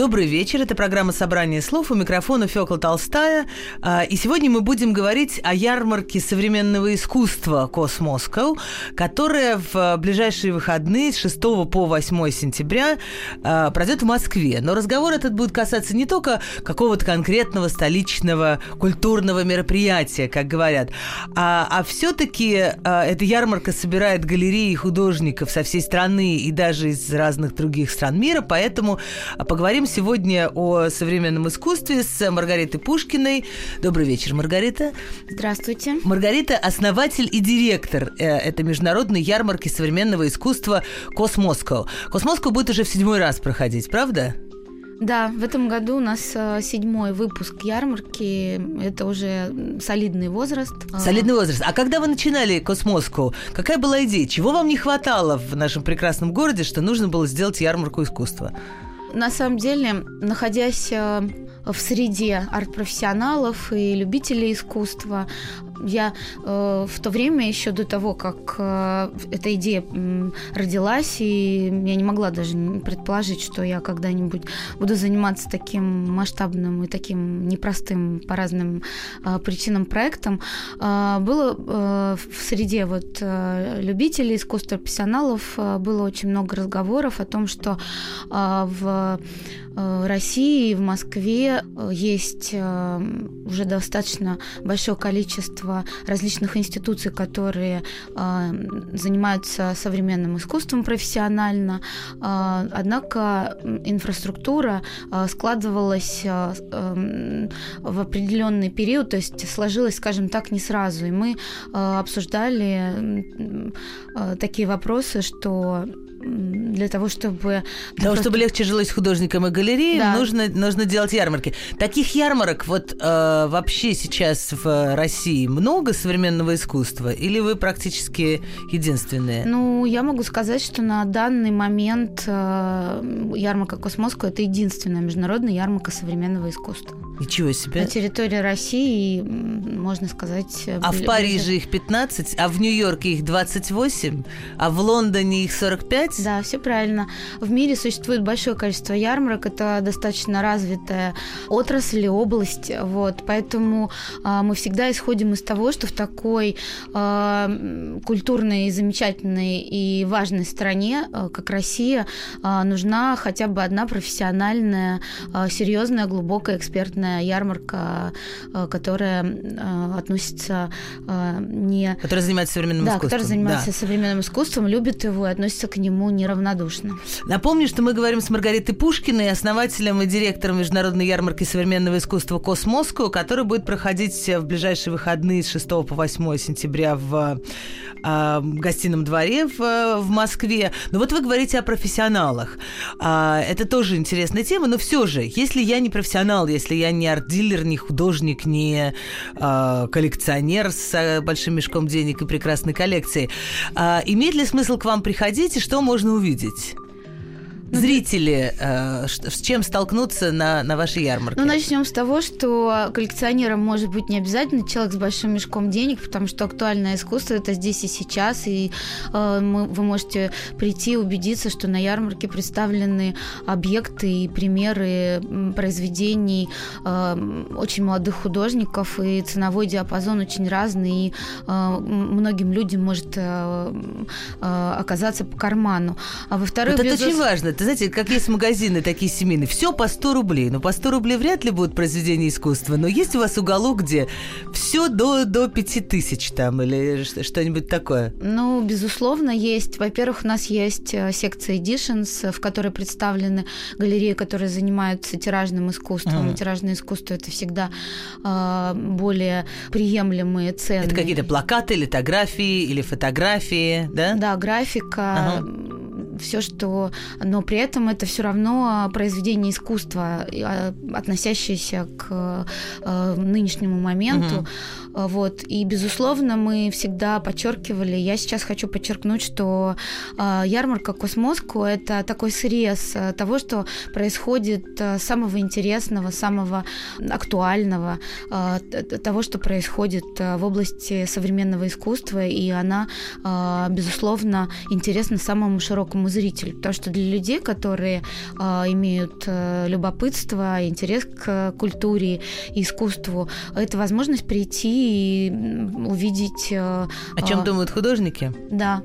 Добрый вечер. Это программа «Собрание слов». У микрофона Фёкла Толстая. А, и сегодня мы будем говорить о ярмарке современного искусства «Космоскоу», которая в ближайшие выходные с 6 по 8 сентября а, пройдет в Москве. Но разговор этот будет касаться не только какого-то конкретного столичного культурного мероприятия, как говорят, а, а все-таки эта ярмарка собирает галереи художников со всей страны и даже из разных других стран мира, поэтому Поговорим сегодня о современном искусстве с Маргаритой Пушкиной. Добрый вечер, Маргарита. Здравствуйте. Маргарита – основатель и директор э, этой международной ярмарки современного искусства «Cosmoscow». «Cosmoscow» будет уже в седьмой раз проходить, правда? Да, в этом году у нас э, седьмой выпуск ярмарки. Это уже солидный возраст. Солидный возраст. А когда вы начинали Cosmoscow, какая была идея? Чего вам не хватало в нашем прекрасном городе, что нужно было сделать ярмарку искусства? На самом деле, находясь э, в среде арт-профессионалов и любителей искусства, я э, в то время, еще до того, как э, эта идея э, родилась, и я не могла даже предположить, что я когда-нибудь буду заниматься таким масштабным и таким непростым по разным э, причинам проектом, э, было э, в среде вот э, любителей искусства, профессионалов, э, было очень много разговоров о том, что э, в Э, России, в Москве э, есть э, уже достаточно большое количество различных институций, которые занимаются современным искусством профессионально. Однако инфраструктура складывалась в определенный период, то есть сложилась, скажем так, не сразу. И мы обсуждали такие вопросы, что для того, чтобы... Для того, чтобы легче жилось художникам и галереям, да. нужно, нужно делать ярмарки. Таких ярмарок вот э, вообще сейчас в России много современного искусства? Или вы практически единственные? Ну, я могу сказать, что на данный момент э, ярмарка Космоску – это единственная международная ярмарка современного искусства. Ничего себе. На территории России, можно сказать... А в Париже их 15, а в Нью-Йорке их 28, а в Лондоне их 45? сказать. Да, все правильно. В мире существует большое количество ярмарок, это достаточно развитая отрасль и область, вот, поэтому э, мы всегда исходим из того, что в такой э, культурной, замечательной и важной стране, э, как Россия, э, нужна хотя бы одна профессиональная, э, серьезная, глубокая экспертная ярмарка, э, которая э, относится э, не... Которая занимается современным да, искусством. которая занимается да. современным искусством, любит его и относится к нему ему неравнодушны. Напомню, что мы говорим с Маргаритой Пушкиной, основателем и директором Международной ярмарки современного искусства «Космоску», которая будет проходить в ближайшие выходные с 6 по 8 сентября в э, гостином дворе в, в Москве. Но вот вы говорите о профессионалах. А, это тоже интересная тема, но все же, если я не профессионал, если я не арт-дилер, не художник, не э, коллекционер с э, большим мешком денег и прекрасной коллекцией, э, имеет ли смысл к вам приходить и что можно увидеть? Зрители э, с чем столкнуться на, на вашей ярмарке? Ну, начнем с того, что коллекционером может быть не обязательно человек с большим мешком денег, потому что актуальное искусство это здесь и сейчас, и э, мы, вы можете прийти и убедиться, что на ярмарке представлены объекты и примеры произведений э, очень молодых художников, и ценовой диапазон очень разный, и э, многим людям может э, э, оказаться по карману. А во-вторых, вот это безус... очень важно это, знаете, как есть магазины такие семейные, все по 100 рублей. Но по 100 рублей вряд ли будут произведения искусства. Но есть у вас уголок, где все до, до 5 тысяч там или что-нибудь такое? Ну, безусловно, есть. Во-первых, у нас есть э, секция Editions, в которой представлены галереи, которые занимаются тиражным искусством. Mm. Тиражное искусство это всегда э, более приемлемые цены. Это какие-то плакаты, литографии или фотографии, да? Да, графика. Ага все, что... Но при этом это все равно произведение искусства, а, относящееся к э, нынешнему моменту. Угу. Вот. И, безусловно, мы всегда подчеркивали, я сейчас хочу подчеркнуть, что э, ярмарка Космоску – это такой срез э, того, что происходит э, самого интересного, самого актуального, того, что происходит в области современного искусства, и она, безусловно, интересна самому широкому зрителю, потому что для людей, которые имеют любопытство, интерес к культуре и искусству, это возможность прийти и увидеть... Э, О чем а, думают художники? Да.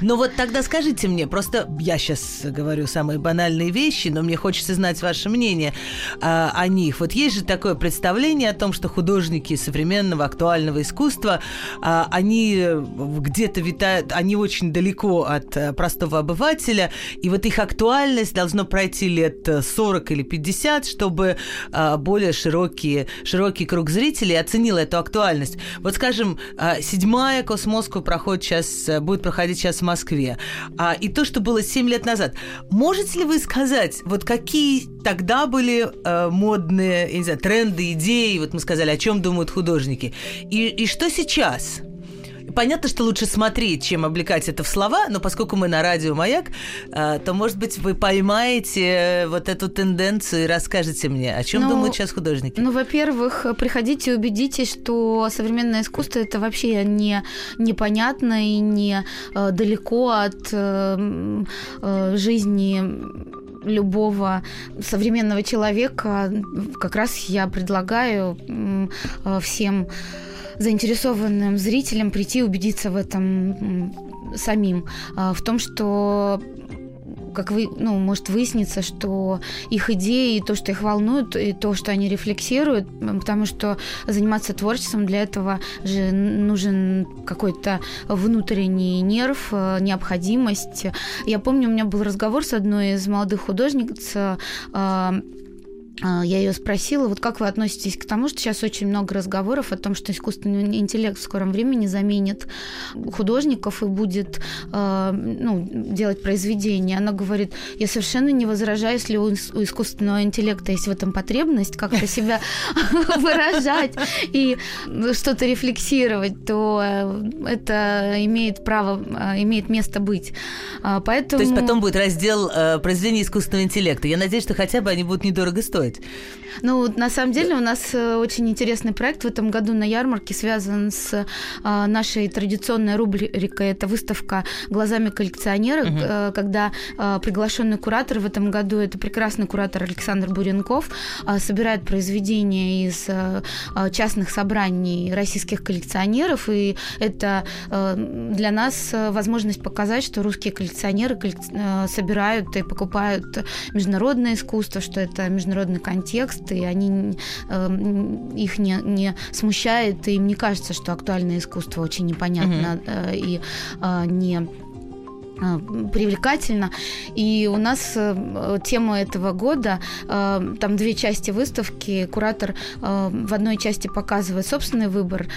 Ну вот тогда скажите мне, просто я сейчас говорю самые банальные вещи, но мне хочется знать ваше мнение а, о них. Вот есть же такое представление о том, что художники современного актуального искусства, а, они где-то витают, они очень далеко от а, простого обывателя, и вот их актуальность должно пройти лет 40 или 50, чтобы а, более широкий, широкий круг зрителей оценил эту актуальность. Вот скажем, а, седьмая Космоску проходит сейчас, будет проходить происходит сейчас в Москве, а, и то, что было 7 лет назад. Можете ли вы сказать, вот какие тогда были э, модные, я не знаю, тренды, идеи, вот мы сказали, о чем думают художники, и, и что сейчас? Понятно, что лучше смотреть, чем облекать это в слова, но поскольку мы на радио «Маяк», э, то, может быть, вы поймаете вот эту тенденцию и расскажете мне, о чем ну, думают сейчас художники. Ну, во-первых, приходите и убедитесь, что современное искусство – это вообще не непонятно и не э, далеко от э, э, жизни любого современного человека. Как раз я предлагаю э, всем заинтересованным зрителям прийти и убедиться в этом самим, а, в том, что как вы, ну, может выясниться, что их идеи, то, что их волнует, и то, что они рефлексируют, потому что заниматься творчеством для этого же нужен какой-то внутренний нерв, э, необходимость. Я помню, у меня был разговор с одной из молодых художниц, э, я ее спросила, вот как вы относитесь к тому, что сейчас очень много разговоров о том, что искусственный интеллект в скором времени заменит художников и будет э, ну, делать произведения. Она говорит, я совершенно не возражаю, если у, искусственного интеллекта есть в этом потребность как-то себя выражать и что-то рефлексировать, то э, это имеет право, э, имеет место быть. Поэтому... То есть потом будет раздел э, произведения искусственного интеллекта. Я надеюсь, что хотя бы они будут недорого стоить делать? Ну, на самом деле у нас э, очень интересный проект в этом году на ярмарке связан с а, нашей традиционной рубрикой. Это выставка «Глазами коллекционера», угу. когда а, приглашенный куратор в этом году, это прекрасный куратор Александр Буренков, собирает произведения из частных собраний российских коллекционеров, и это для нас возможность показать, что русские коллекционеры собирают и покупают международное искусство, что это международный контекст, и они, э, их не, не смущает, и им не кажется, что актуальное искусство очень непонятно mm-hmm. и э, не привлекательно. И у нас э, тема этого года, э, там две части выставки. Куратор в одной части показывает собственный выбор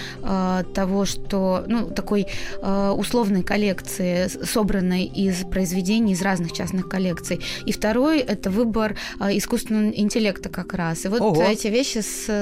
того, что, ну, такой условной коллекции, собранной из произведений из разных частных коллекций. И второй – это выбор искусственного интеллекта как раз. И вот Ого. эти вещи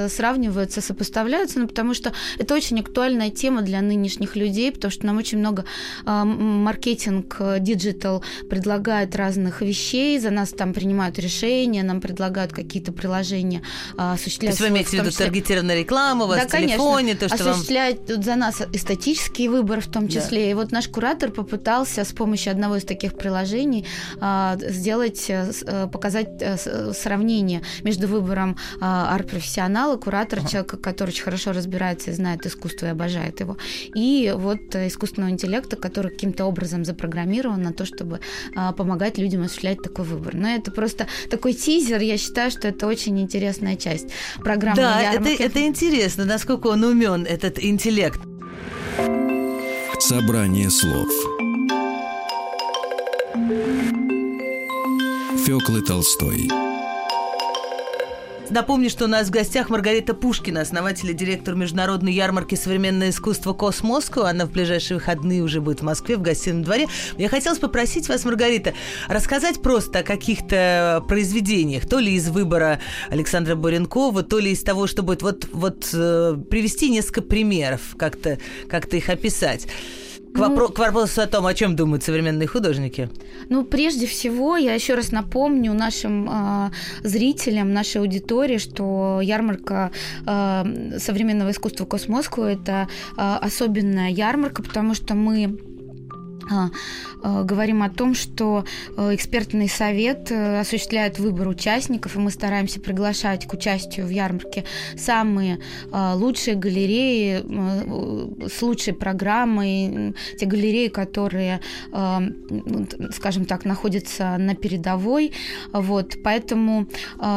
сравниваются, сопоставляются, ну, потому что это очень актуальная тема для нынешних людей, потому что нам очень много маркетинг Digital предлагает разных вещей, за нас там принимают решения, нам предлагают какие-то приложения а, осуществлять. То есть вы имеете в виду таргетированную рекламу, у вас да, в телефоне, конечно. то, что осуществлять вам... за нас эстетический выбор в том числе. Да. И вот наш куратор попытался с помощью одного из таких приложений а, сделать, а, показать а, сравнение между выбором а, арт-профессионала, куратора, ага. человека, который очень хорошо разбирается и знает искусство и обожает его, и вот искусственного интеллекта, который каким-то образом запрограммирован запрограммирован на то, чтобы а, помогать людям осуществлять такой выбор. Но это просто такой тизер. Я считаю, что это очень интересная часть программы. Да, это, это интересно, насколько он умен, этот интеллект. Собрание слов. Фёклы Толстой. Напомню, что у нас в гостях Маргарита Пушкина, основатель и директор международной ярмарки «Современное искусство Космоску». Она в ближайшие выходные уже будет в Москве, в гостином дворе. Я хотела попросить вас, Маргарита, рассказать просто о каких-то произведениях, то ли из выбора Александра Буренкова, то ли из того, что будет вот, вот э, привести несколько примеров, как-то как их описать. К, ну, вопро- к вопросу о том, о чем думают современные художники. Ну, прежде всего, я еще раз напомню нашим э, зрителям, нашей аудитории, что ярмарка э, современного искусства Космоску это э, особенная ярмарка, потому что мы говорим о том, что э, экспертный совет э, осуществляет выбор участников, и мы стараемся приглашать к участию в ярмарке самые а, лучшие галереи э, с лучшей программой, те галереи, которые, скажем так, находятся на передовой. Вот, поэтому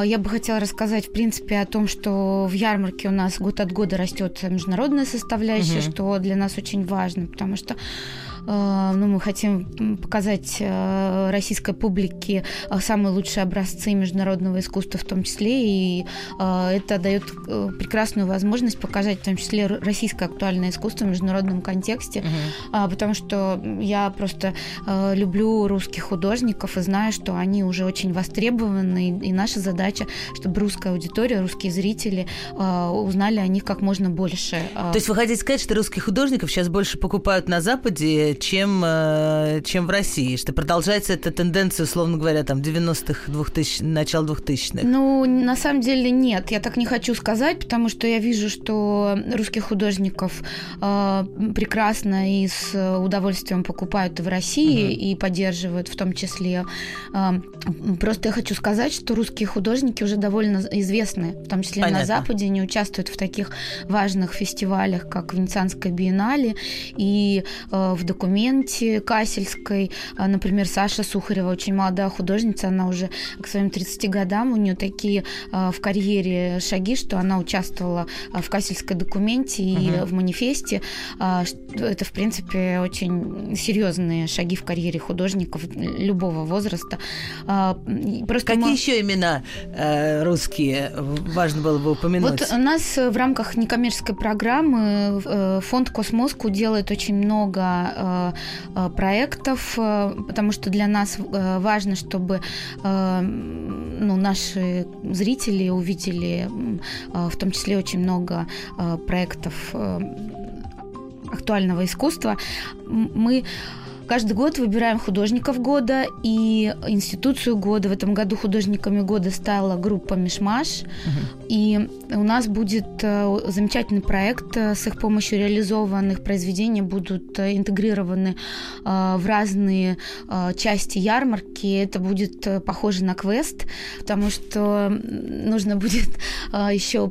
я бы хотела рассказать, в принципе, о том, что в ярмарке у нас год от года растет международная составляющая, угу. что для нас очень важно, потому что Э, ну, мы хотим показать э, российской публике э, самые лучшие образцы международного искусства в том числе, и это дает прекрасную возможность показать в том числе российское актуальное искусство в международном контексте, угу. потому что я просто люблю русских художников и знаю, что они уже очень востребованы, и наша задача, чтобы русская аудитория, русские зрители узнали о них как можно больше. То есть вы хотите сказать, что русских художников сейчас больше покупают на Западе, чем, э, чем в России, что продолжается эта тенденция, условно говоря, там 90-х, 2000, начало 2000-х? Ну, на самом деле нет, я так не хочу сказать, потому что я вижу, что русских художников э, прекрасно и с удовольствием покупают в России угу. и поддерживают в том числе. Э, просто я хочу сказать, что русские художники уже довольно известны, в том числе Понятно. на Западе, не участвуют в таких важных фестивалях, как Венецианская биеннале и э, в документах документе Касельской. А, например, Саша Сухарева, очень молодая художница, она уже к своим 30 годам, у нее такие а, в карьере шаги, что она участвовала а, в Касельской документе и uh-huh. в манифесте. Это, в принципе, очень серьезные шаги в карьере художников любого возраста. Просто Какие мы... еще имена э, русские важно было бы упомянуть? Вот у нас в рамках некоммерческой программы э, фонд Космоску делает очень много Э, проектов, э, потому что для нас э, важно, чтобы ну, наши зрители увидели в том числе очень много проектов актуального искусства. Мы Каждый год выбираем художников года и институцию года. В этом году художниками года стала группа Мишмаш. Угу. И у нас будет э, замечательный проект. Э, с их помощью реализованных произведений будут э, интегрированы в разные части ярмарки. Это будет похоже на квест, потому что нужно будет еще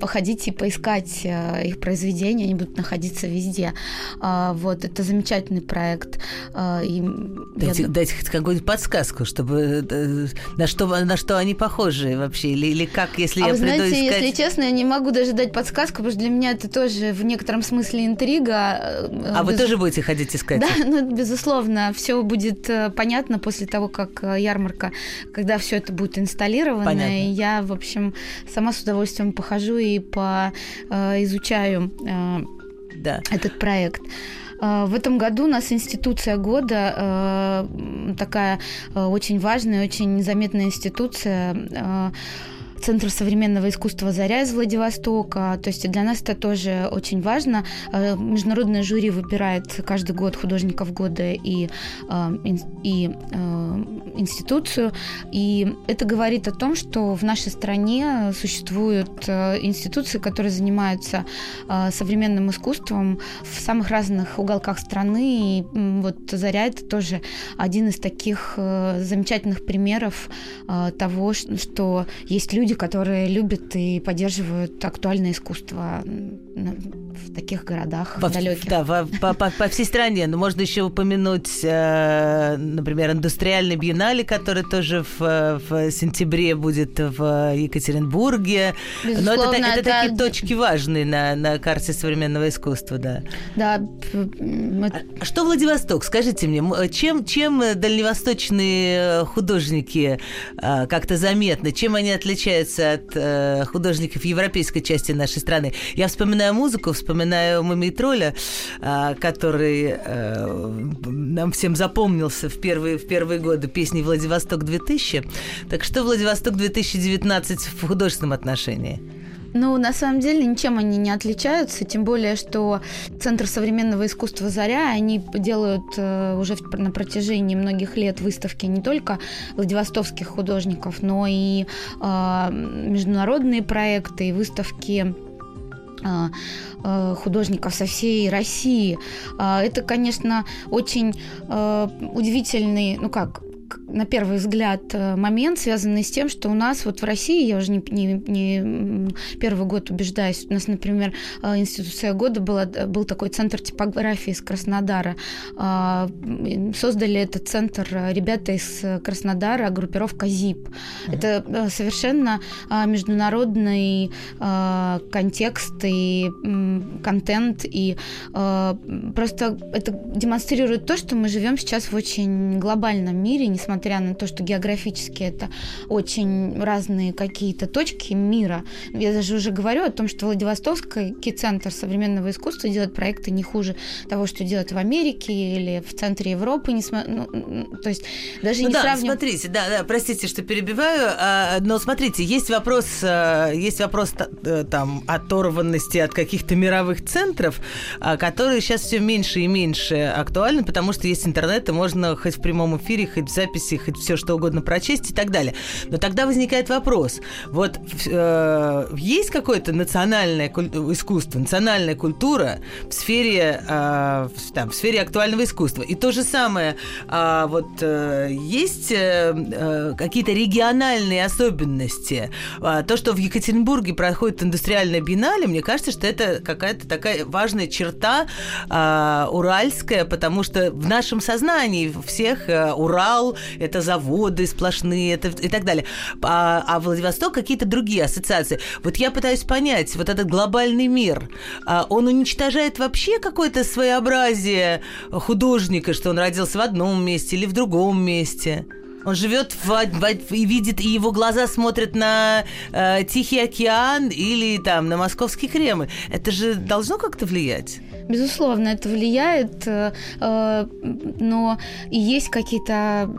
походить и поискать их произведения. Они будут находиться везде. Вот, это замечательный проект проект. А, и дайте, я... дайте какую-нибудь подсказку, чтобы э, на что, на что они похожи вообще, или, или как, если а я вы приду знаете, искать... если честно, я не могу даже дать подсказку, потому что для меня это тоже в некотором смысле интрига. Э, а Без... вы тоже будете ходить искать? Да, ну, безусловно, все будет э, понятно после того, как ярмарка, когда все это будет инсталлировано. Понятно. И я, в общем, сама с удовольствием похожу и по, изучаю да. этот проект. А, в этом году у нас институция года э, такая э, очень важная, очень заметная институция. Э, Центр современного искусства «Заря» из Владивостока. То есть для нас это тоже очень важно. Э, международное жюри выбирает каждый год художников года и, э, и э, институцию. И это говорит о том, что в нашей стране существуют институции, которые занимаются современным искусством в самых разных уголках страны. И вот «Заря» — это тоже один из таких замечательных примеров того, что есть люди, которые любят и поддерживают актуальное искусство в таких городах по, далеких. Да, по, по, по всей стране. Но можно еще упомянуть, э, например, индустриальный биеннале, который тоже в, в сентябре будет в Екатеринбурге. Безусловно, Но это, это, это такие точки важные на, на карте современного искусства, да. Да. А что Владивосток? Скажите мне, чем, чем дальневосточные художники э, как-то заметны? Чем они отличаются отличается от э, художников европейской части нашей страны? Я вспоминаю музыку, вспоминаю Мумий Тролля, э, который э, нам всем запомнился в первые, в первые годы песни «Владивосток-2000». Так что «Владивосток-2019» в художественном отношении? Ну, на самом деле, ничем они не отличаются, тем более, что Центр современного искусства «Заря», они делают э, уже на протяжении многих лет выставки не только владивостокских художников, но и э, международные проекты и выставки э, художников со всей России. Это, конечно, очень удивительный, ну как, на первый взгляд э, момент, связанный с тем, что у нас вот в России, я уже не, не, не первый год убеждаюсь, у нас, например, э, институция года была, э, был такой центр типографии из Краснодара. А, создали этот центр ребята из Краснодара, группировка ЗИП. Uh-huh. Это совершенно международный контекст и контент, и просто это демонстрирует то, что мы живем сейчас в очень глобальном мире, несмотря на то, что географически это очень разные какие-то точки мира. Я даже уже говорю о том, что Владивостокский центр современного искусства делает проекты не хуже того, что делают в Америке или в центре Европы. Не см... ну, то есть даже ну не да, сравним... смотрите, да, да, простите, что перебиваю, а, но смотрите, есть вопрос, а, есть вопрос э, там оторванности от каких-то мировых центров, а, которые сейчас все меньше и меньше актуальны, потому что есть интернет, и можно хоть в прямом эфире, хоть в записи записи, хоть все что угодно прочесть и так далее. Но тогда возникает вопрос. Вот э, есть какое-то национальное искусство, национальная культура в сфере, э, там, в сфере актуального искусства. И то же самое, э, вот э, есть э, э, какие-то региональные особенности. Э, то, что в Екатеринбурге проходит индустриальная биеннале, мне кажется, что это какая-то такая важная черта э, уральская, потому что в нашем сознании всех э, Урал это заводы сплошные это, и так далее. А, а Владивосток какие-то другие ассоциации. Вот я пытаюсь понять, вот этот глобальный мир, а, он уничтожает вообще какое-то своеобразие художника, что он родился в одном месте или в другом месте? Он живет в, в, и видит, и его глаза смотрят на э, Тихий океан или там на Московский Кремль. Это же должно как-то влиять? Безусловно, это влияет, э, э, но и есть какие-то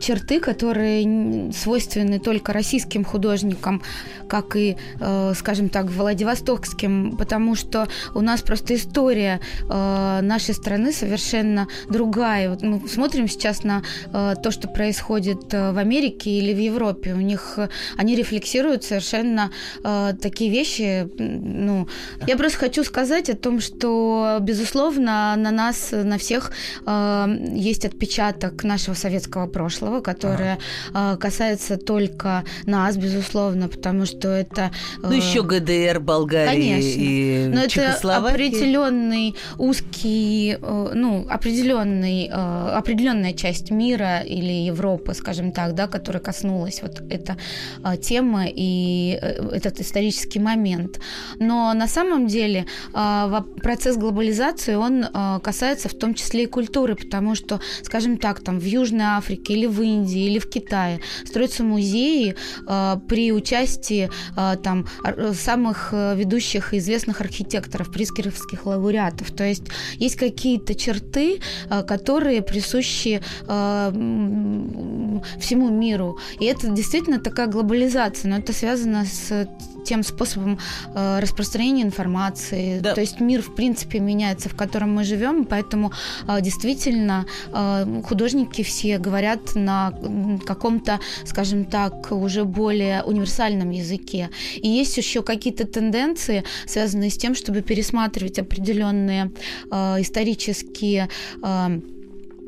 черты, которые свойственны только российским художникам, как и, э, скажем так, владивостокским, потому что у нас просто история нашей страны совершенно другая. Вот мы смотрим сейчас на то, что происходит в Америке или в Европе. У них они рефлексируют совершенно такие вещи. Ну, я просто хочу сказать о том, что безусловно, на нас, на всех э, есть отпечаток нашего советского прошлого, которое ага. э, касается только нас, безусловно, потому что это... Э, ну, еще ГДР, Болгария конечно. и Но это определенный узкий, э, ну, определенный, э, определенная часть мира или Европы, скажем так, да, которая коснулась вот эта э, тема и э, этот исторический момент. Но на самом деле э, процесс процесс глобализации, он э, касается в том числе и культуры, потому что, скажем так, там в Южной Африке или в Индии или в Китае строятся музеи э, при участии э, там самых ведущих и известных архитекторов, прискеровских лауреатов. То есть есть какие-то черты, которые присущи всему миру. И это действительно такая глобализация, но это связано с тем способом э, распространения информации. Да. То есть мир, в принципе, меняется, в котором мы живем, поэтому э, действительно э, художники все говорят на каком-то, скажем так, уже более универсальном языке. И есть еще какие-то тенденции, связанные с тем, чтобы пересматривать определенные э, исторические э,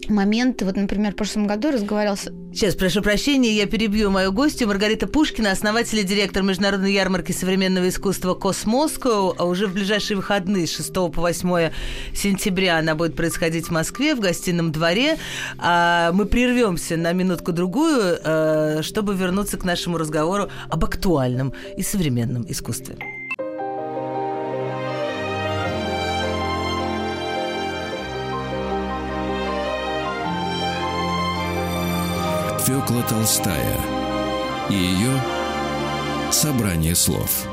моменты. Вот, например, в прошлом году разговаривал с... Сейчас, прошу прощения, я перебью мою гостью. Маргарита Пушкина, основатель и директор Международной ярмарки современного искусства «Космоско». А уже в ближайшие выходные, с 6 по 8 сентября, она будет происходить в Москве, в гостином дворе. А мы прервемся на минутку-другую, э, чтобы вернуться к нашему разговору об актуальном и современном искусстве. Фёкла Толстая и ее Собрание слов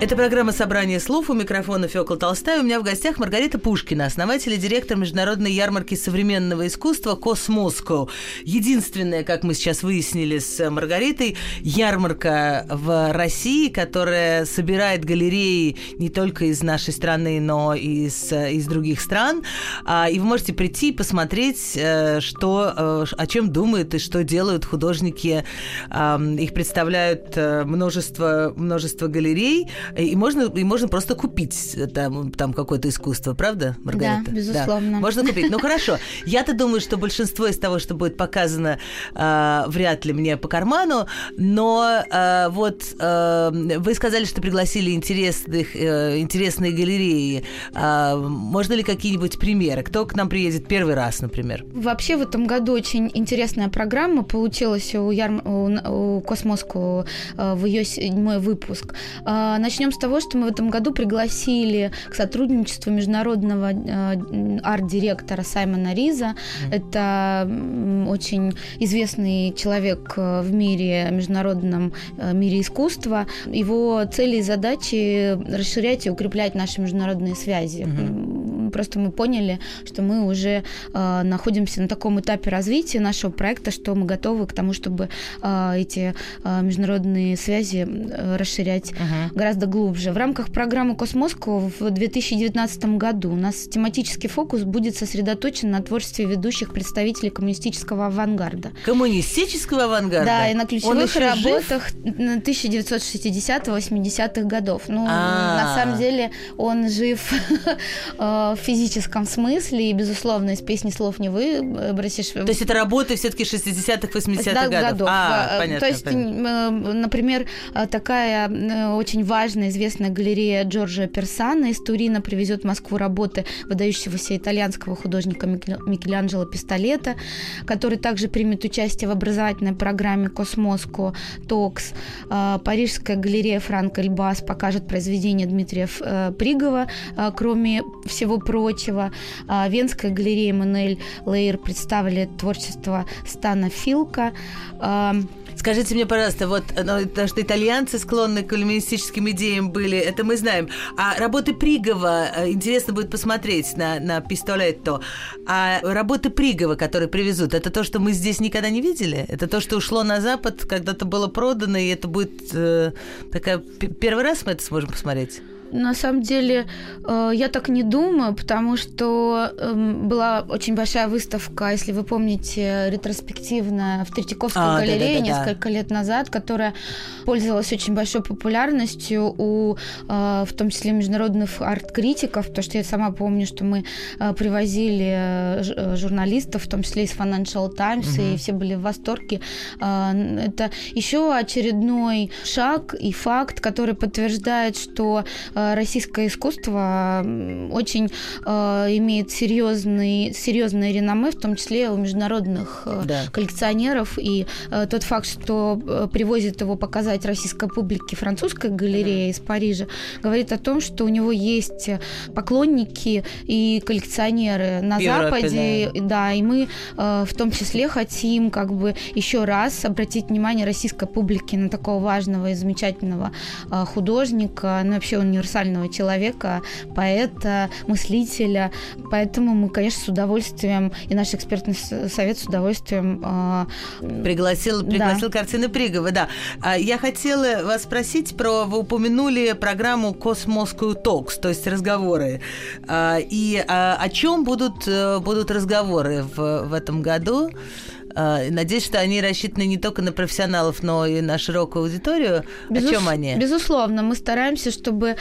это программа «Собрание слов». У микрофона Фёкла Толстая. У меня в гостях Маргарита Пушкина, основатель и директор международной ярмарки современного искусства «Космоско». Единственная, как мы сейчас выяснили с Маргаритой, ярмарка в России, которая собирает галереи не только из нашей страны, но и из, из других стран. А, и вы можете прийти и посмотреть, э, что, э, о чем думают и что делают художники. Их представляют э, множество, множество галерей – и можно, и можно просто купить э, там, там какое-то искусство, правда, Маргарита? Да, безусловно. Да. Можно купить. Ну хорошо. Я-то думаю, что большинство из того, что будет показано, э, вряд ли мне по карману. Но э, вот э, вы сказали, что пригласили интересных, э, интересные галереи. Э, можно ли какие-нибудь примеры? Кто к нам приедет первый раз, например? Вообще в этом году очень интересная программа получилась у, Ярм... у, у Космоску э, в ее седьмой выпуск. Э, Начнем с того, что мы в этом году пригласили к сотрудничеству международного э, арт-директора Саймона Риза. Mm. Это очень известный человек э, в мире, международном э, мире искусства. Его цели и задачи расширять и укреплять наши международные связи. Mm-hmm. Просто мы поняли, что мы уже э, находимся на таком этапе развития нашего проекта, что мы готовы к тому, чтобы э, эти э, международные связи э, расширять uh-huh. гораздо глубже. В рамках программы «Космоску» в 2019 году у нас тематический фокус будет сосредоточен на творчестве ведущих представителей коммунистического авангарда. Коммунистического авангарда? Да, и на ключевых работах 1960-80-х годов. Ну, А-а-а. на самом деле он жив э, в физическом смысле, и, безусловно, из песни слов не выбросишь. То есть это работы все-таки 60-х, 80-х годов? годов. А, понятно, То есть, понятно. например, такая очень важная известная галерея Джорджа Персана из Турина привезет в Москву работы выдающегося итальянского художника Микеланджело Пистолета, который также примет участие в образовательной программе Cosmoscow Talks. А, Парижская галерея Франк Эльбаз покажет произведения Дмитрия э, Пригова, а, кроме всего прочего. А, Венская галерея Эмануэль Лайр представляет творчество Стана Филка. Скажите мне, пожалуйста, вот ну, то, что итальянцы склонны к коммунистическим идеям были, это мы знаем. А работы Пригова, э, интересно будет посмотреть на, на Пистолетто. А работы Пригова, которые привезут, это то, что мы здесь никогда не видели? Это то, что ушло на Запад, когда-то было продано, и это будет э, такая... Первый раз мы это сможем посмотреть? На самом деле, э, я так не думаю, потому что эм, была очень большая выставка, если вы помните, ретроспективная в Третьяковской а, галерее да, да, да, несколько лет назад, которая пользовалась очень большой популярностью у, э, в том числе, международных арт-критиков, потому что я сама помню, что мы э, привозили журналистов, в том числе из Financial Times, угу. и все были в восторге. Это еще очередной шаг и факт, который подтверждает, что российское искусство очень э, имеет серьезный, серьезное реноме, в том числе у международных э, да. коллекционеров. И тот факт, что привозит его показать российской публике французская галерея mm. из Парижа, говорит о том, что у него есть поклонники и коллекционеры на Европе, Западе. Да. да, и мы в том числе хотим как бы еще раз обратить внимание российской публики на такого важного и замечательного художника, ну вообще университета универсального человека, поэта, мыслителя. Поэтому мы, конечно, с удовольствием, и наш экспертный совет с удовольствием... Э, пригласил, пригласил да. картины Пригова, да. А я хотела вас спросить про... Вы упомянули программу «Космосскую Токс», то есть разговоры. А, и а, о чем будут, э, будут разговоры в, в этом году? А, надеюсь, что они рассчитаны не только на профессионалов, но и на широкую аудиторию. Безус... О чем они? Безусловно, мы стараемся, чтобы э,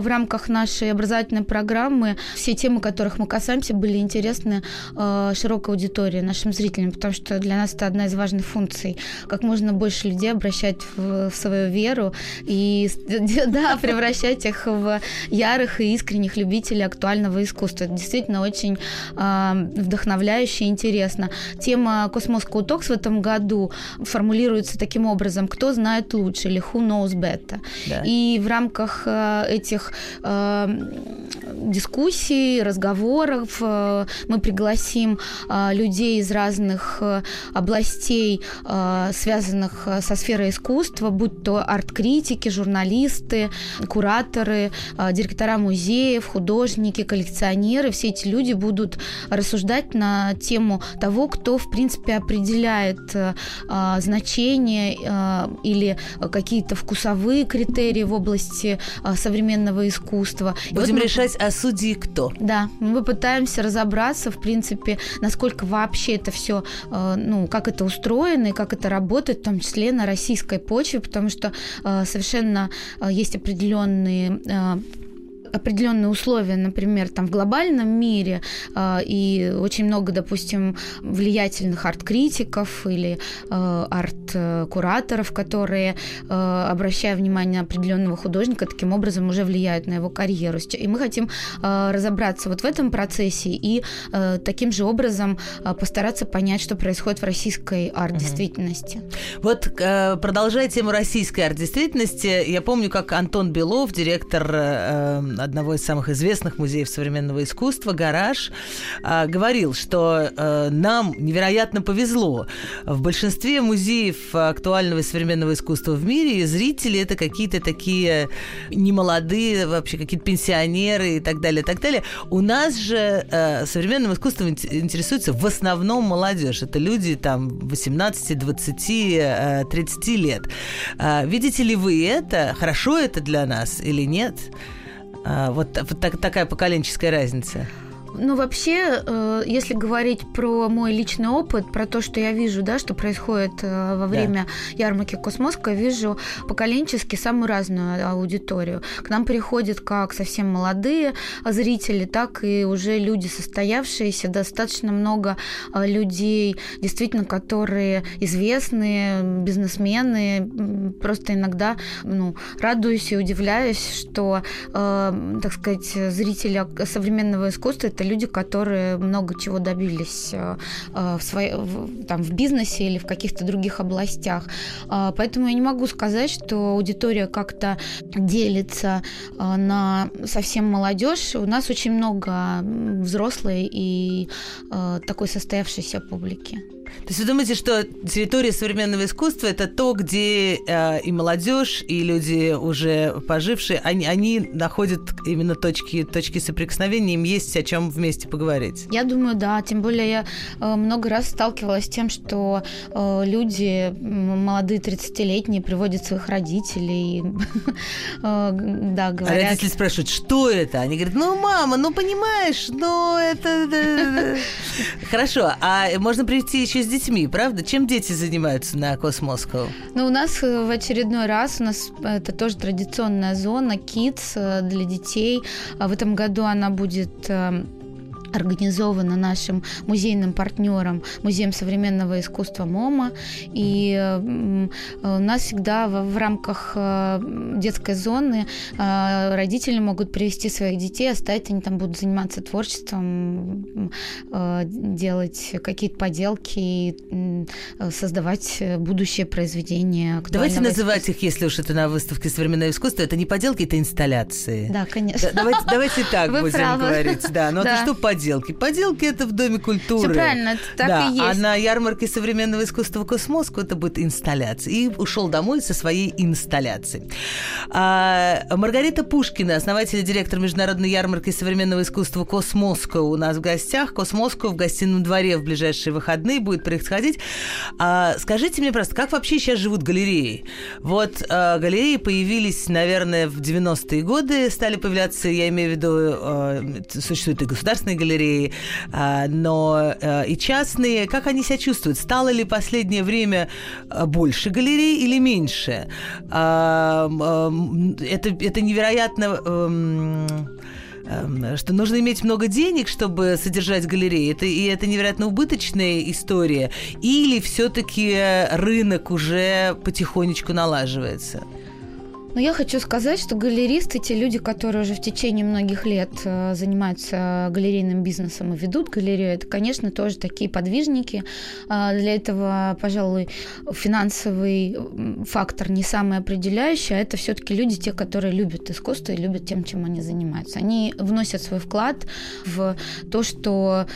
в рамках нашей образовательной программы все темы, которых мы касаемся, были интересны э, широкой аудитории, нашим зрителям, потому что для нас это одна из важных функций, как можно больше людей обращать в, свою веру и да, превращать их в ярых и искренних любителей актуального искусства. Это действительно очень вдохновляюще и интересно. Тема Cosmoscow Talks в этом году формулируется таким образом, кто знает лучше или who knows better. Да. И в рамках э, этих э, дискуссий, разговоров э, мы пригласим э, людей из разных областей, связанных со сферой искусства, будь то арт-критики, журналисты, кураторы, директора музеев, художники, коллекционеры. Все эти люди будут рассуждать на тему того, кто, в принципе, определяет э, значение э, или какие-то вкусовые критерии в области э, современного искусства. Будем вот решать, а судьи кто? Да, мы пытаемся разобраться, в принципе, насколько вообще это все, э, ну, как это устроено и как это работает, в том числе на российской почве, потому что э, совершенно э, есть определенные определенные условия, например, там в глобальном мире, э, и очень много, допустим, влиятельных арт-критиков или э, арт-кураторов, которые, э, обращая внимание на определенного художника, таким образом уже влияют на его карьеру. И мы хотим разобраться вот в этом процессе и таким же образом постараться понять, что происходит в российской арт-действительности. Вот э, продолжая тему российской арт-действительности, я помню, как Антон Белов, директор э, одного из самых известных музеев современного искусства, «Гараж», а, говорил, что э, нам невероятно повезло. В большинстве музеев актуального современного искусства в мире зрители это какие-то такие немолодые, вообще какие-то пенсионеры и так далее, и так далее. У нас же э, современным искусством интересуется в основном молодежь. Это люди там 18, 20, 30 лет. А, видите ли вы это? Хорошо это для нас или нет? А, вот, вот так, такая поколенческая разница. Ну, вообще, э, если говорить про мой личный опыт, про то, что я вижу, да, что происходит э, во время да. ярмарки Космоска, вижу поколенчески самую разную аудиторию. К нам приходят как совсем молодые зрители, так и уже люди состоявшиеся, достаточно много э, людей, действительно, которые известные, бизнесмены. Просто иногда ну, радуюсь и удивляюсь, что, так сказать, зрители современного искусства это люди, которые много чего добились э, э, в, своей, там, в бизнесе или в каких-то других областях. А, поэтому я не могу сказать, что аудитория как-то делится э, на совсем молодежь. У нас очень много взрослой и такой состоявшейся публики. То есть вы думаете, что территория современного искусства это то, где э, и молодежь, и люди уже пожившие, они, они находят именно точки, точки соприкосновения, им есть о чем вместе поговорить? Я думаю, да. Тем более я э, много раз сталкивалась с тем, что э, люди, молодые 30-летние, приводят своих родителей. э, да, говорят. А родители спрашивают, что это? Они говорят, ну, мама, ну, понимаешь, ну, это... Хорошо, а можно прийти еще с детьми, правда? Чем дети занимаются на Cosmoscow? Ну, у нас э, в очередной раз, у нас э, это тоже традиционная зона, Kids э, для детей. А в этом году она будет организовано нашим музейным партнером, Музеем современного искусства MMOMA. И у нас всегда в, рамках э, детской зоны э, родители могут привести своих детей, оставить, они там будут заниматься творчеством, э, делать какие-то поделки и создавать будущее произведение. Давайте называть их, если уж это на выставке современного искусства, это не поделки, это инсталляции. Да, конечно. давайте, давайте так Вы будем правы. говорить. Да, но да. это что поделки? Поделки это в Доме культуры. Все правильно, это так да, и есть. А на ярмарке современного искусства Космоску это будет инсталляция. И ушел домой со своей инсталляцией. А, Маргарита Пушкина, основатель и директор международной ярмарки современного искусства Космоско у нас в гостях. Космоско в гостином дворе в ближайшие выходные будет происходить. А, скажите мне просто, как вообще сейчас живут галереи? Вот а, галереи появились, наверное, в 90-е годы, стали появляться, я имею в виду, а, существуют и государственные галереи, а, но а, и частные, как они себя чувствуют? Стало ли последнее время а, больше галерей или меньше? Это, это невероятно эм, эм, что нужно иметь много денег, чтобы содержать галереи. Это, и это невероятно убыточная история. Или все-таки рынок уже потихонечку налаживается? Но я хочу сказать, что галеристы, те люди, которые уже в течение многих лет э, занимаются галерейным бизнесом и ведут галерею, это, конечно, тоже такие подвижники. А, для этого, пожалуй, финансовый фактор не самый определяющий, а это все-таки люди, те, которые любят искусство и любят тем, чем они занимаются. Они вносят свой вклад в то, что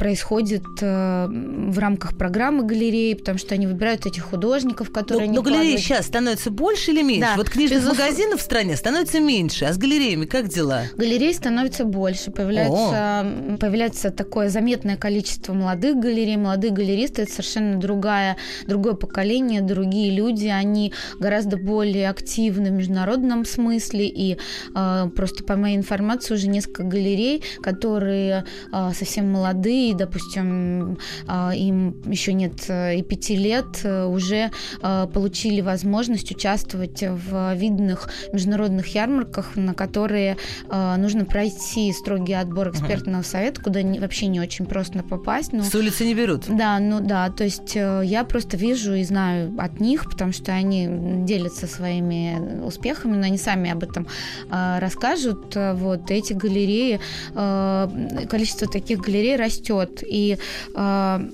происходит э, в рамках программы галереи, потому что они выбирают этих художников, которые но, они но галереи сейчас становятся больше или меньше? Да. Вот книжных Безусловно. магазинов в стране становится меньше, а с галереями как дела? Галерей становится больше, появляется, появляется такое заметное количество молодых галерей, молодые галеристы, это совершенно другая, другое поколение, другие люди, они гораздо более активны в международном смысле, и э, просто по моей информации уже несколько галерей, которые э, совсем молодые, допустим, э, им еще нет э, и пяти лет, э, уже э, получили возможность участвовать в видных международных ярмарках, на которые э, нужно пройти строгий отбор экспертного совета, куда не, вообще не очень просто попасть. Но... С улицы не берут? Да, ну да, то есть э, я просто вижу и знаю от них, потому что они делятся своими успехами, но они сами об этом э, расскажут. Вот эти галереи, э, количество таких галерей растет, и э,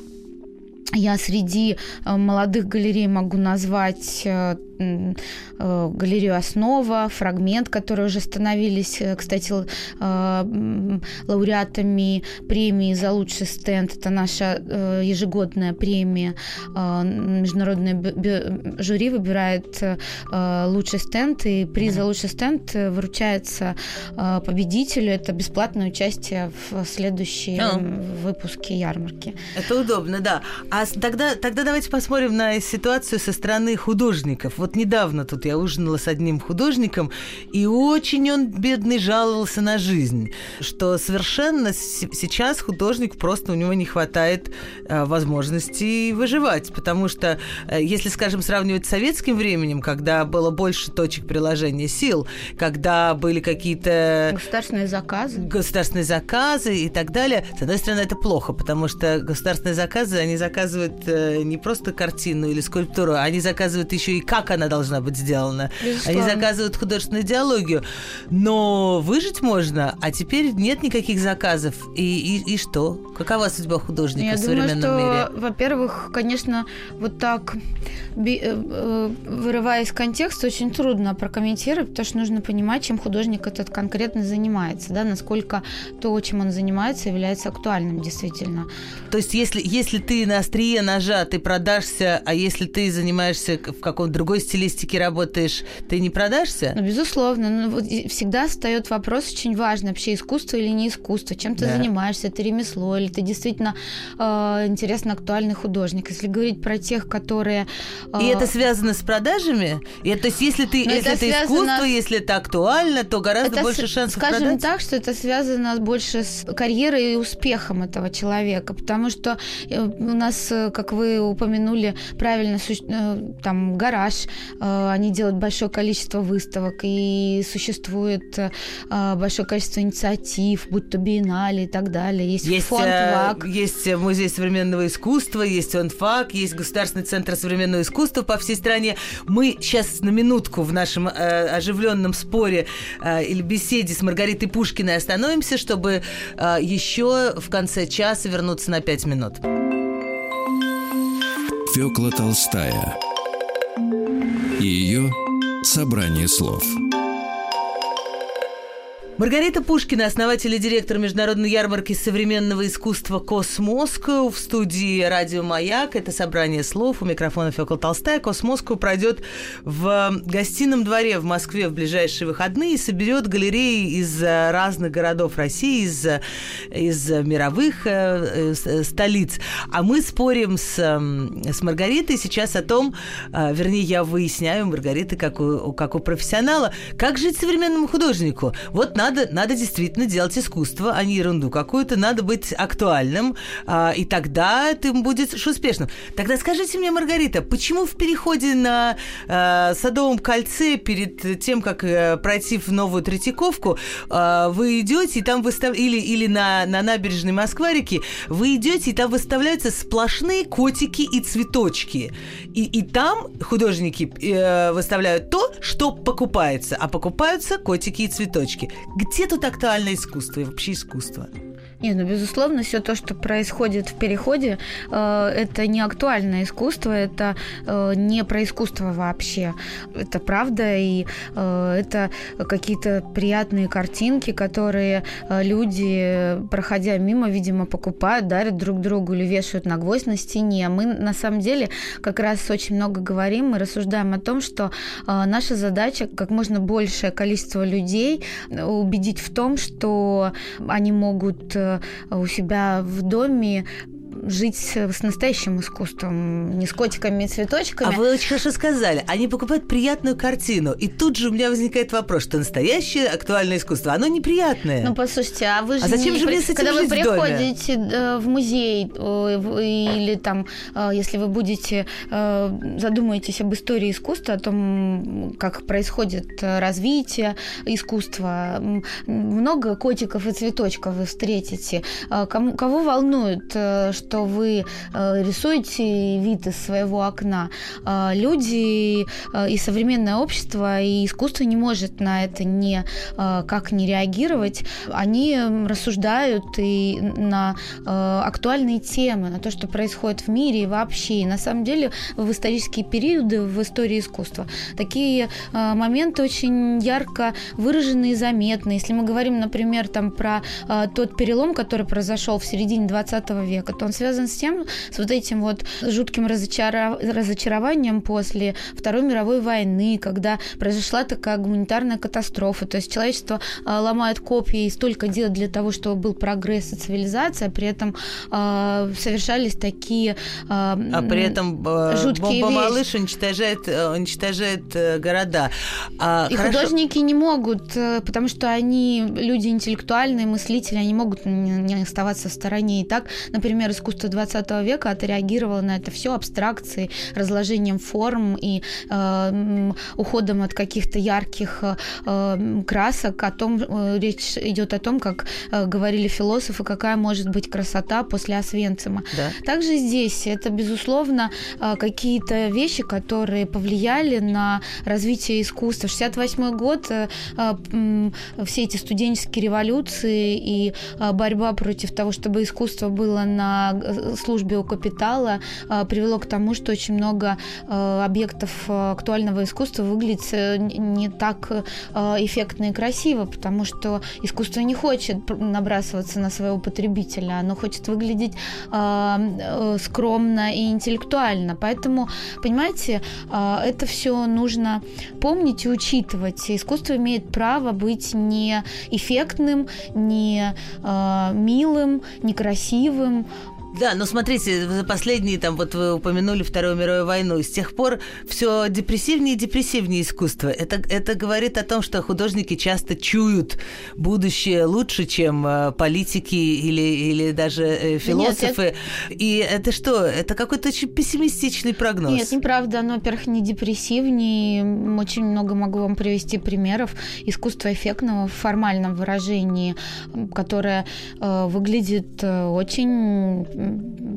я среди э, молодых галерей могу назвать Э, галерею «Основа», «Фрагмент», которые уже становились, э, кстати, э, лауреатами премии за лучший стенд. Это наша ежегодная премия. Международное жюри выбирает лучший стенд, и приз за лучший стенд вручается победителю. Это бесплатное участие в следующем а. выпуске ярмарки. Это удобно, да. А тогда, тогда давайте посмотрим на ситуацию со стороны художников. Вот вот недавно тут я ужинала с одним художником, и очень он, бедный, жаловался на жизнь, что совершенно сейчас художник просто у него не хватает э, возможности выживать, потому что, э, если, скажем, сравнивать с советским временем, когда было больше точек приложения сил, когда были какие-то... Государственные заказы. Государственные заказы и так далее, с одной стороны, это плохо, потому что государственные заказы, они заказывают э, не просто картину или скульптуру, они заказывают еще и как она должна быть сделана. Безусловно. Они заказывают художественную идеологию. Но выжить можно, а теперь нет никаких заказов. И, и, и что? Какова судьба художника Я в современном думаю, что, мире? Во-первых, конечно, вот так э, э, вырывая из контекста, очень трудно прокомментировать, потому что нужно понимать, чем художник этот конкретно занимается, да, насколько то, чем он занимается, является актуальным действительно. То есть, если, если ты на острие ножа, ты продашься, а если ты занимаешься в каком-то другой стилистике работаешь, ты не продашься? Ну, безусловно. Ну, вот всегда встает вопрос очень важный, вообще искусство или не искусство, чем ты да. занимаешься, это ремесло, или ты действительно э, интересно актуальный художник. Если говорить про тех, которые... Э... И это связано с продажами? И, то есть если, ты, если это, это искусство, если это актуально, то гораздо это больше шансов Скажем продать? так, что это связано больше с карьерой и успехом этого человека, потому что э, у нас, э, как вы упомянули, правильно, э, там гараж, они делают большое количество выставок, и существует э, большое количество инициатив, будь то биеннале и так далее. Есть, есть фонд э, ВАК. Есть музей современного искусства, есть фонд ФАК, есть Государственный центр современного искусства по всей стране. Мы сейчас на минутку в нашем э, оживленном споре э, или беседе с Маргаритой Пушкиной остановимся, чтобы э, еще в конце часа вернуться на пять минут. Фёкла Толстая и ее собрание слов. Маргарита Пушкина, основатель и директор международной ярмарки современного искусства «Cosmoscow» в студии «Радио Маяк». Это собрание слов. У микрофона Фёкла Толстая. «Cosmoscow» пройдет в гостином дворе в Москве в ближайшие выходные и соберет галереи из разных городов России, из, из мировых э, э, столиц. А мы спорим с, с Маргаритой сейчас о том, э, вернее, я выясняю Маргариты как у, как у профессионала, как жить современному художнику. Вот на надо, надо действительно делать искусство, а не ерунду какую-то. Надо быть актуальным, а, и тогда ты будешь успешным. Тогда скажите мне, Маргарита, почему в переходе на а, Садовом кольце перед тем, как а, пройти в новую Третьяковку, а, вы идете и там выстав... или, или на, на набережной Москварики, вы идете и там выставляются сплошные котики и цветочки. И, и там художники э, выставляют то, что покупается, а покупаются котики и цветочки. Где тут актуальное искусство и вообще искусство? Не, ну, безусловно, все то, что происходит в переходе, э, это не актуальное искусство, это э, не про искусство вообще. Это правда, и э, это какие-то приятные картинки, которые э, люди, проходя мимо, видимо, покупают, дарят друг другу или вешают на гвоздь на стене. Мы, на самом деле, как раз очень много говорим, мы рассуждаем о том, что э, наша задача как можно большее количество людей убедить в том, что они могут э, у себя в доме жить с настоящим искусством, не с котиками и цветочками. А вы очень хорошо сказали. Они покупают приятную картину. И тут же у меня возникает вопрос, что настоящее актуальное искусство, оно неприятное. Ну, послушайте, а вы же... А зачем не... же мне с этим Когда жить вы в доме? приходите э, в музей э, или там, э, если вы будете, задумаетесь об истории искусства, о том, как происходит развитие искусства, много котиков и цветочков вы встретите. Кому, кого волнует, что вы э, рисуете вид из своего окна, э, люди э, и современное общество, и искусство не может на это не как не реагировать. Они рассуждают и на актуальные темы, на то, что происходит в мире и вообще. И на самом деле в исторические периоды в истории искусства такие моменты очень ярко выражены и заметны. Если мы говорим, например, там про тот перелом, который произошел в середине 20 века, то он связан с тем, с вот этим вот жутким разочаров... разочарованием после Второй мировой войны, когда произошла такая гуманитарная катастрофа. То есть человечество э, ломает копии и столько делает для того, чтобы был прогресс и цивилизация, при этом э, совершались такие э, А при этом э, жуткие бомба-малыш уничтожает, э, уничтожает э, города. А, и хорошо. художники не могут, э, потому что они люди интеллектуальные, мыслители, они могут не не оставаться в стороне. И так, например, искусство 20 века отреагировало на это все абстракцией, разложением форм и э, уходом от каких-то ярких э, красок. О том э, речь идет о том, как э, говорили философы, какая может быть красота после Освенцима. Да. Также здесь это, безусловно, э, какие-то вещи, которые повлияли на развитие искусства. 68 год, э, э, все эти студенческие революции и э, борьба против того, чтобы искусство было на службе у капитала, э, привело к тому, что очень много э, объектов э, актуального искусства выглядит э, не так э, эффектно и красиво, потому что искусство не хочет набрасываться на своего потребителя, оно хочет выглядеть э, э, скромно и интеллектуально. Поэтому, понимаете, э, это все нужно помнить и учитывать. Искусство имеет право быть не эффектным, не э, милым, некрасивым, Да, но смотрите, за последние, там, вот вы упомянули Вторую мировую войну, с тех пор все депрессивнее и депрессивнее искусство. Это, это говорит о том, что художники часто чуют будущее лучше, чем э, политики или, или даже э, философы. И это что? Это какой-то очень пессимистичный прогноз. Нет, неправда. Оно, во-первых, не депрессивнее. Очень много могу вам привести примеров искусства эффектного в формальном выражении, которое э, выглядит э, очень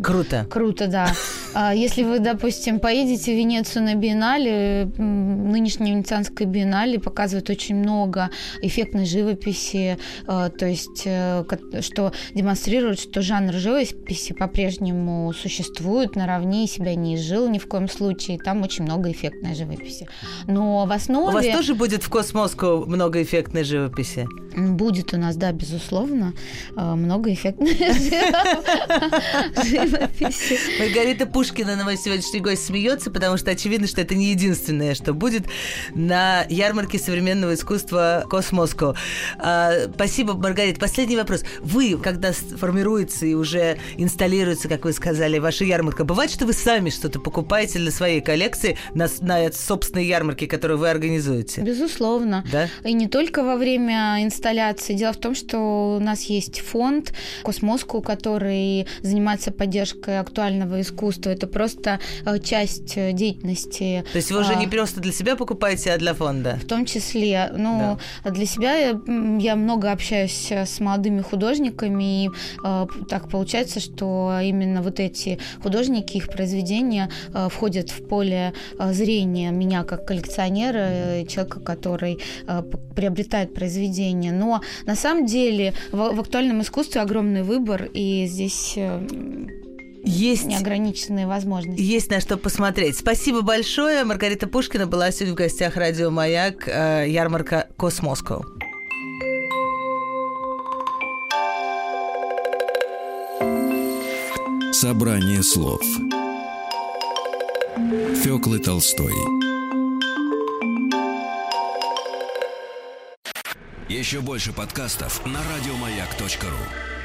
Круто. Круто, да. А Если вы, допустим, поедете в Венецию на биеннале, м, нынешняя Венецианская биеннале показывает очень много эффектной живописи, э, то есть э, что демонстрирует, что жанр живописи по-прежнему существует наравне и себя не изжил ни в коем случае. Там очень много эффектной живописи. Но в основе... У вас тоже будет в Космоску много эффектной живописи? Будет у нас, да, безусловно, э, много эффектной живописи. Маргарита Пушкина, на мой сегодняшний гость, смеется, потому что очевидно, что это не единственное, что будет на ярмарке современного искусства Космоско. А, спасибо, Маргарита. Последний вопрос. Вы, когда формируется и уже инсталируется, как вы сказали, ваша ярмарка, бывает, что вы сами что-то покупаете для своей коллекции на, на собственной ярмарке, которую вы организуете? Безусловно. Да? И не только во время инсталляции. Дело в том, что у нас есть фонд Космоску, который занимается поддержкой актуального искусства. Это просто э, часть э, деятельности. То есть вы уже не просто для себя покупаете, а для фонда? В том числе. Ну, да. для себя я, я много общаюсь с молодыми художниками, и э, так получается, что именно вот эти художники, их произведения э, входят в поле э, зрения меня как коллекционера, э, человека, который э, приобретает произведения. Но на самом деле в, в актуальном искусстве огромный выбор, и здесь э, есть неограниченные возможности. Есть на что посмотреть. Спасибо большое. Маргарита Пушкина была сегодня в гостях радио Маяк, э, ярмарка Космоско. Собрание слов Фёклы Толстой Еще больше подкастов на радиомаяк.ру